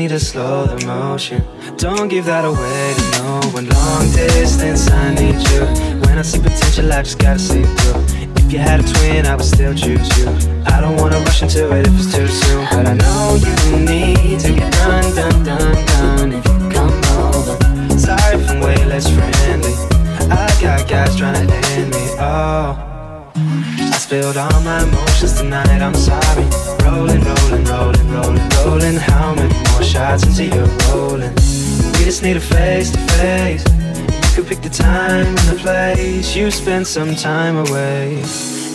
need to slow the motion. Don't give that away to no one. Long distance, I need you. When I see potential, I just gotta see through. If you had a twin, I would still choose you. I don't wanna rush into it if it's too soon. But I know you need to get done, done, done, done. If you come over, sorry if I'm way less friendly. I got guys trying to end me. Oh. I spilled all my emotions tonight, I'm sorry. Rolling, rolling, rolling, rolling, rolling. How many more shots until you're rolling? We just need a face to face. You could pick the time and the place. You spend some time away.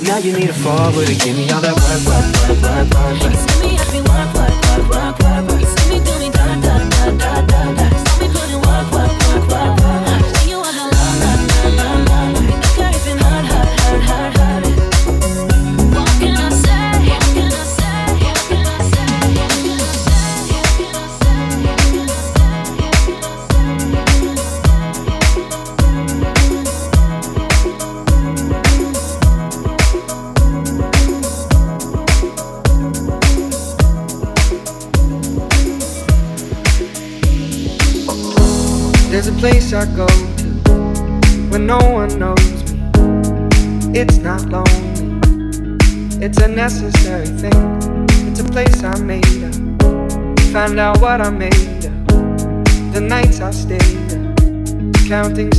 Now you need a forward to give me all that work, work, work, work, work, work. You me every work, work, work, work, work. You see me do me da da da da da da. See me putting work, work, work, work, work.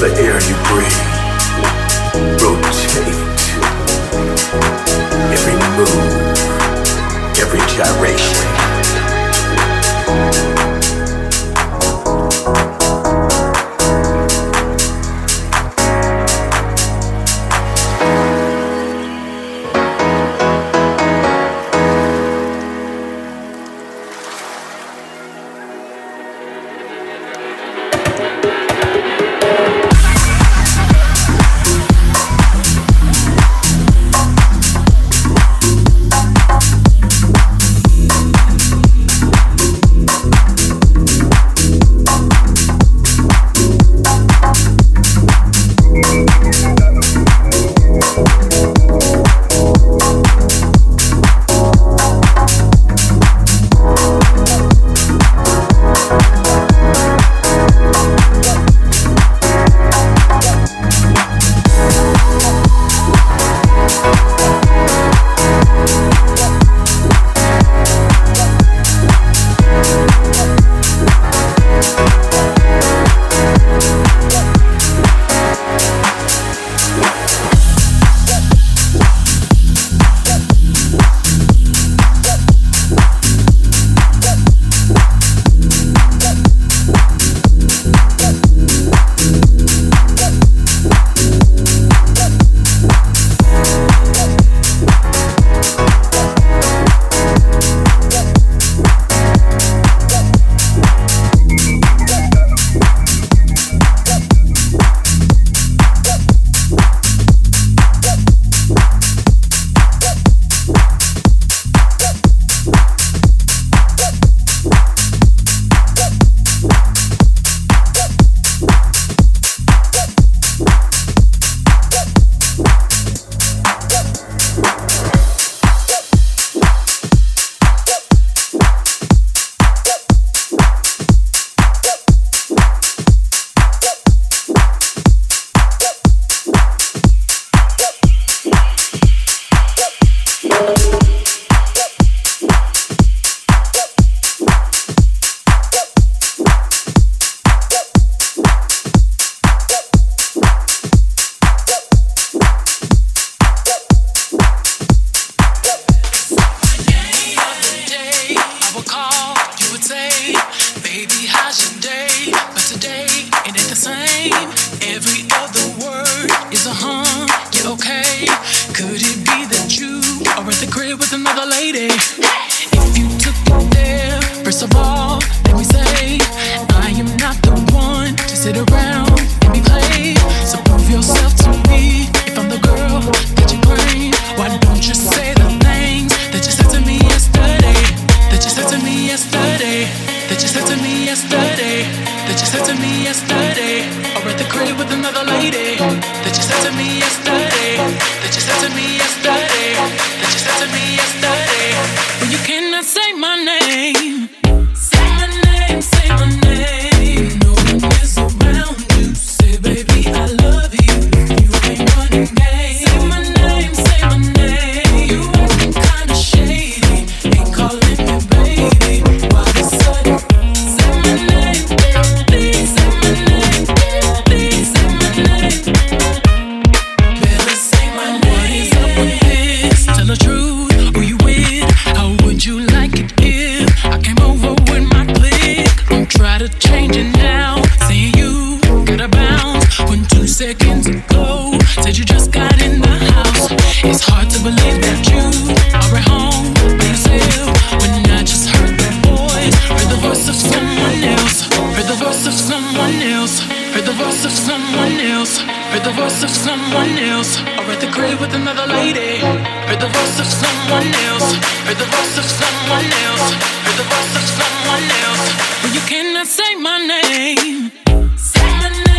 Say every name. voice of someone else. Or at the grave with another lady. Heard the voice of someone else. Heard the voice of someone else. Heard the voice of someone else. But you cannot say my name. Say my name.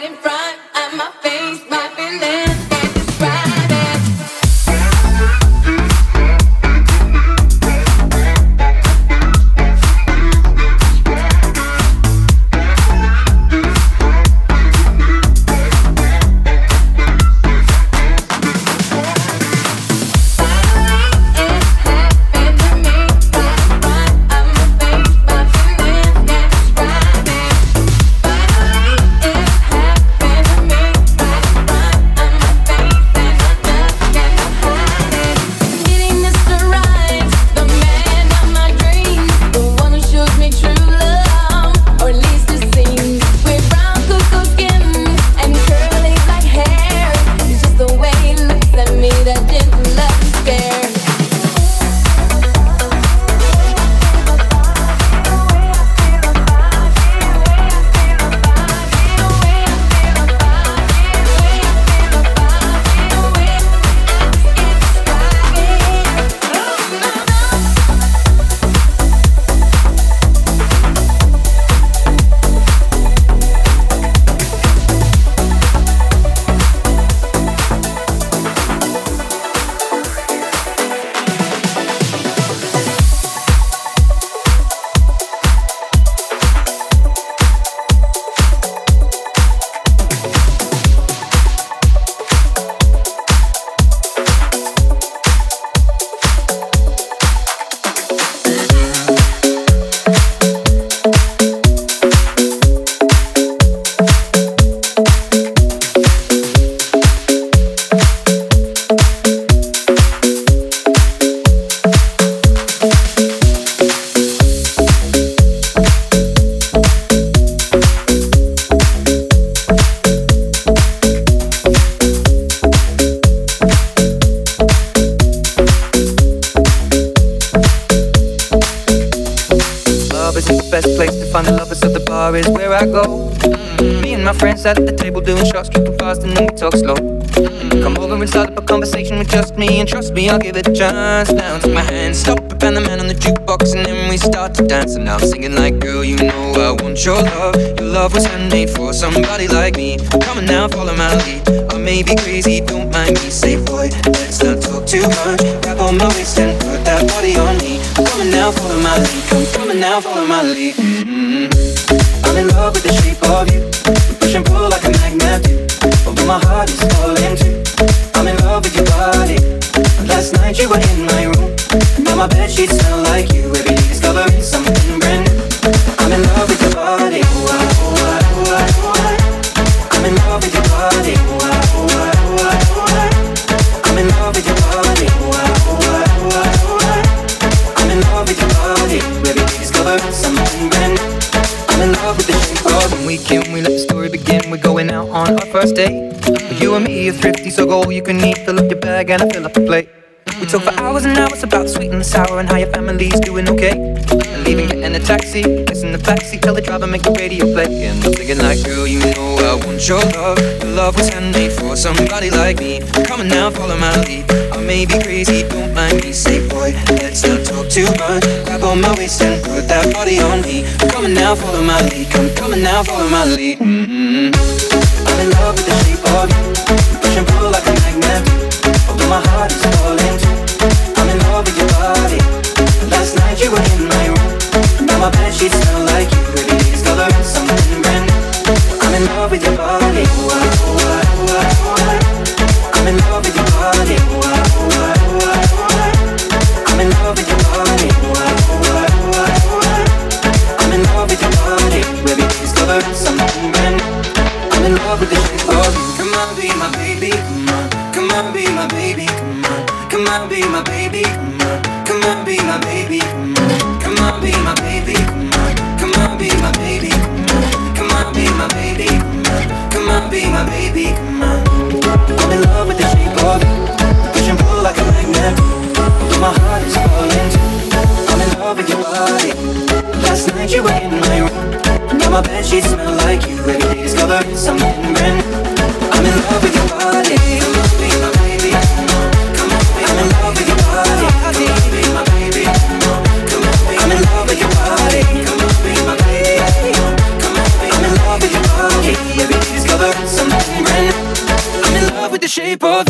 right in front me, and my friends at the table doing shots, drinking fast, and then we talk slow. Mm-hmm. Come over and start up a conversation with just me, and trust me, I'll give it a chance. Now take my hand, stop and the man on the jukebox, and then we start to dance. And I'm singing like, girl, you know I want your love. Your love was handmade for somebody like me. Come on now, follow my lead. I may be crazy, don't mind me. Say, boy, let's not talk too much. Grab on my waist and put that body on me. Come on now, follow my lead. Come, come on now, follow my lead. Mm-hmm. I'm in love with the shape of you. We push and pull like a magnet do. Although my heart is falling too. I'm in love with your body. Last night you were in my room. Now my bed sheets smell like you. Every can. We let the story begin. We're going out on our first date. You and me are thrifty, so go all you can eat. Fill up your bag and I fill up the plate. We talk for hours and hours about the sweet and the sour and how your family's doing okay. And leaving in a taxi, in the backseat, tell the driver make the radio play. And I'm thinking like, girl, you know I want your love. Your love was handmade for somebody like me. Come on now, follow my lead. I may be crazy, don't mind me. Say, boy, let's not talk too much. Grab on my waist and put that body on me. Come on now, follow my lead. Come, come on now, follow my lead. Mm-hmm. I'm in love with the shape of you. Push and pull like a magnet. Although my heart is falling. I'm in love with your body. Last night you were in my room. Now my bed sheets smell like love with your body. I'm in love with your body. I'm in love with your body. I'm in love with your body. Something new. I'm in love with. Come on, be my baby. Come on, come on, be my baby. Come on. Come on, be my baby. Come on, come on, be my baby. Come on, be my baby. Come on. I'm in love with the shape of you. Push and pull like a magnet. Although my heart is falling. I'm in love with your body. Last night you were in my room. Now my bed sheets smell like you. Every day discovering something brand new. I'm in love with your body. shape of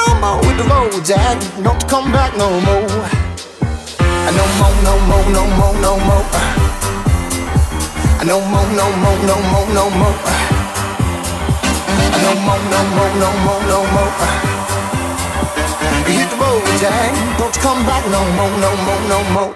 more. Hit the road, Jack, don't you come back no more. No more, no more, no more, no more. No more, no more, no more, no more. No more, no more, no more, no more. Hit the road, Jack. Don't you come back no more, no more, no more.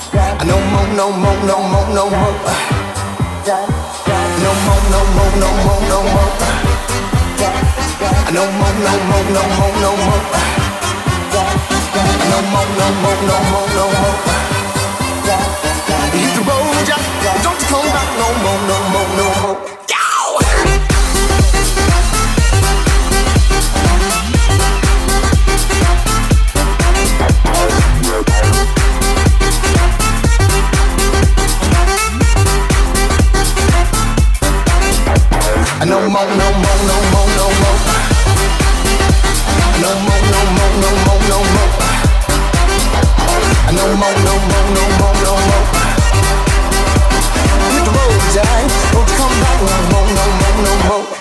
No more, no more, no more, no more. No more, no more, no more, no more. No more, no more, no more, no more. No more, no more, no more, no more. Hit the road, Jack. Don't you come back no more, no more, no more. No more, no more, no more, no more. No more, no more, no more, no more. No more, no more, no more, no more. Hit the road, Jack. Don't come back no more, no more, no more.